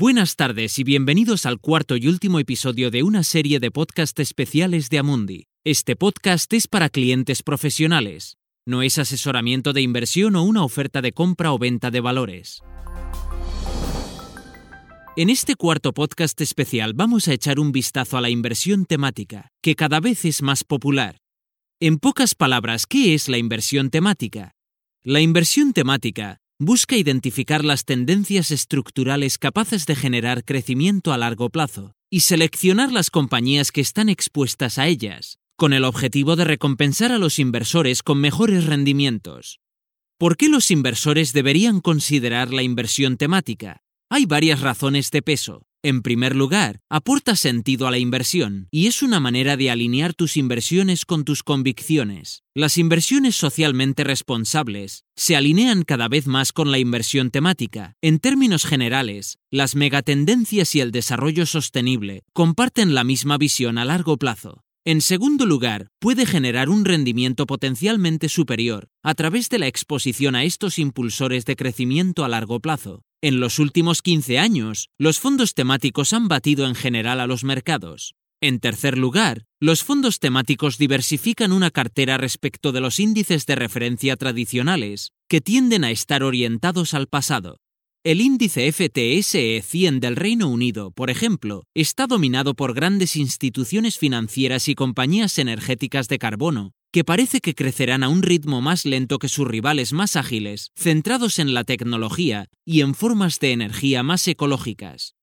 Buenas tardes y bienvenidos al cuarto y último episodio de una serie de podcast especiales de Amundi. Este podcast es para clientes profesionales. No es asesoramiento de inversión o una oferta de compra o venta de valores. En este cuarto podcast especial vamos a echar un vistazo a la inversión temática, que cada vez es más popular. En pocas palabras, ¿qué es la inversión temática? La inversión temática busca identificar las tendencias estructurales capaces de generar crecimiento a largo plazo y seleccionar las compañías que están expuestas a ellas, con el objetivo de recompensar a los inversores con mejores rendimientos. ¿Por qué los inversores deberían considerar la inversión temática? Hay varias razones de peso. En primer lugar, aporta sentido a la inversión y es una manera de alinear tus inversiones con tus convicciones. Las inversiones socialmente responsables se alinean cada vez más con la inversión temática. En términos generales, las megatendencias y el desarrollo sostenible comparten la misma visión a largo plazo. En segundo lugar, puede generar un rendimiento potencialmente superior a través de la exposición a estos impulsores de crecimiento a largo plazo. En los últimos 15 años, los fondos temáticos han batido en general a los mercados. En tercer lugar, los fondos temáticos diversifican una cartera respecto de los índices de referencia tradicionales, que tienden a estar orientados al pasado. El índice FTSE 100 del Reino Unido, por ejemplo, está dominado por grandes instituciones financieras y compañías energéticas de carbono, que parece que crecerán a un ritmo más lento que sus rivales más ágiles, centrados en la tecnología y en formas de energía más ecológicas.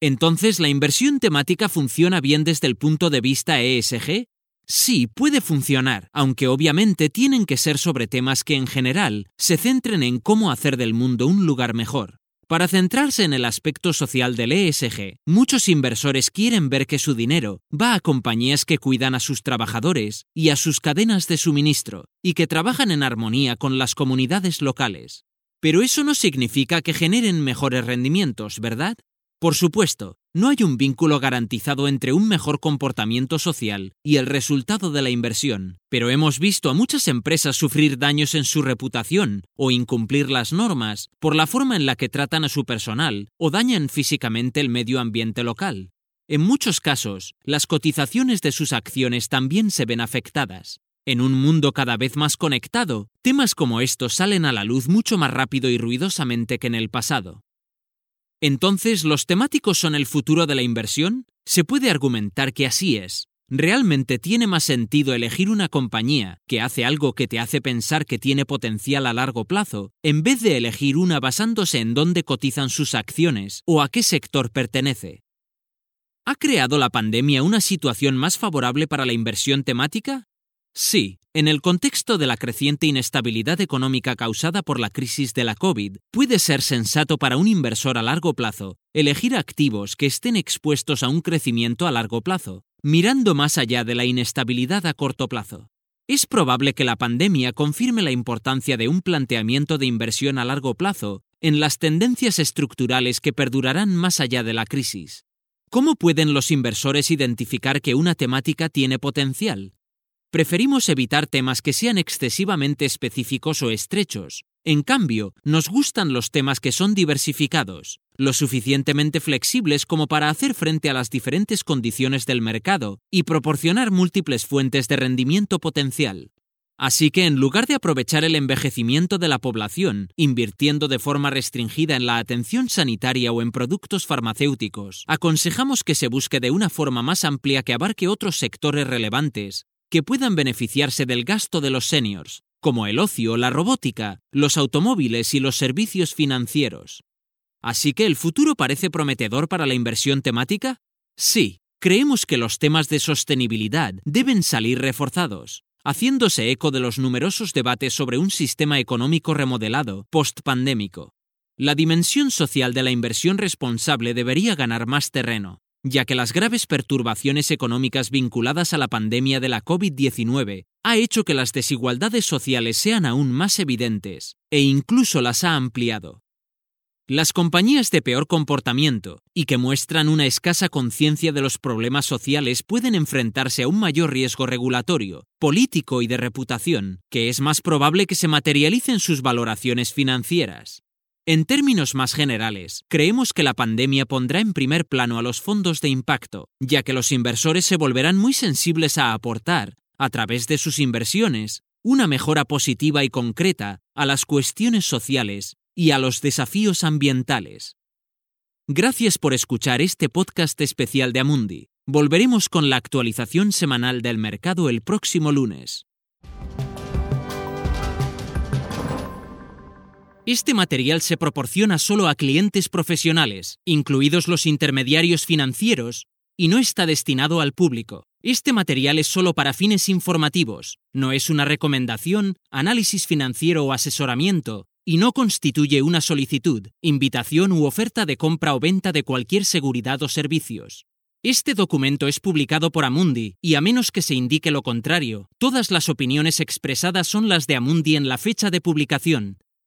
Entonces, ¿la inversión temática funciona bien desde el punto de vista ESG? Sí, puede funcionar, aunque obviamente tienen que ser sobre temas que en general se centren en cómo hacer del mundo un lugar mejor. Para centrarse en el aspecto social del ESG, muchos inversores quieren ver que su dinero va a compañías que cuidan a sus trabajadores y a sus cadenas de suministro, y que trabajan en armonía con las comunidades locales. Pero eso no significa que generen mejores rendimientos, ¿verdad? Por supuesto, no hay un vínculo garantizado entre un mejor comportamiento social y el resultado de la inversión, pero hemos visto a muchas empresas sufrir daños en su reputación o incumplir las normas por la forma en la que tratan a su personal o dañan físicamente el medio ambiente local. En muchos casos, las cotizaciones de sus acciones también se ven afectadas. En un mundo cada vez más conectado, temas como estos salen a la luz mucho más rápido y ruidosamente que en el pasado. Entonces, ¿los temáticos son el futuro de la inversión? Se puede argumentar que así es. Realmente tiene más sentido elegir una compañía que hace algo que te hace pensar que tiene potencial a largo plazo, en vez de elegir una basándose en dónde cotizan sus acciones o a qué sector pertenece. ¿Ha creado la pandemia una situación más favorable para la inversión temática? Sí, en el contexto de la creciente inestabilidad económica causada por la crisis de la COVID, puede ser sensato para un inversor a largo plazo elegir activos que estén expuestos a un crecimiento a largo plazo, mirando más allá de la inestabilidad a corto plazo. Es probable que la pandemia confirme la importancia de un planteamiento de inversión a largo plazo en las tendencias estructurales que perdurarán más allá de la crisis. ¿Cómo pueden los inversores identificar que una temática tiene potencial? Preferimos evitar temas que sean excesivamente específicos o estrechos. En cambio, nos gustan los temas que son diversificados, lo suficientemente flexibles como para hacer frente a las diferentes condiciones del mercado y proporcionar múltiples fuentes de rendimiento potencial. Así que en lugar de aprovechar el envejecimiento de la población, invirtiendo de forma restringida en la atención sanitaria o en productos farmacéuticos, aconsejamos que se busque de una forma más amplia que abarque otros sectores relevantes, que puedan beneficiarse del gasto de los seniors, como el ocio, la robótica, los automóviles y los servicios financieros. Así que el futuro parece prometedor para la inversión temática? Sí, creemos que los temas de sostenibilidad deben salir reforzados, haciéndose eco de los numerosos debates sobre un sistema económico remodelado post-pandémico. La dimensión social de la inversión responsable debería ganar más terreno, ya que las graves perturbaciones económicas vinculadas a la pandemia de la COVID-19 ha hecho que las desigualdades sociales sean aún más evidentes, e incluso las ha ampliado. Las compañías de peor comportamiento y que muestran una escasa conciencia de los problemas sociales pueden enfrentarse a un mayor riesgo regulatorio, político y de reputación, que es más probable que se materialicen sus valoraciones financieras. En términos más generales, creemos que la pandemia pondrá en primer plano a los fondos de impacto, ya que los inversores se volverán muy sensibles a aportar, a través de sus inversiones, una mejora positiva y concreta a las cuestiones sociales y a los desafíos ambientales. Gracias por escuchar este podcast especial de Amundi. Volveremos con la actualización semanal del mercado el próximo lunes. Este material se proporciona solo a clientes profesionales, incluidos los intermediarios financieros, y no está destinado al público. Este material es solo para fines informativos, no es una recomendación, análisis financiero o asesoramiento, y no constituye una solicitud, invitación u oferta de compra o venta de cualquier seguridad o servicios. Este documento es publicado por Amundi y a menos que se indique lo contrario, todas las opiniones expresadas son las de Amundi en la fecha de publicación,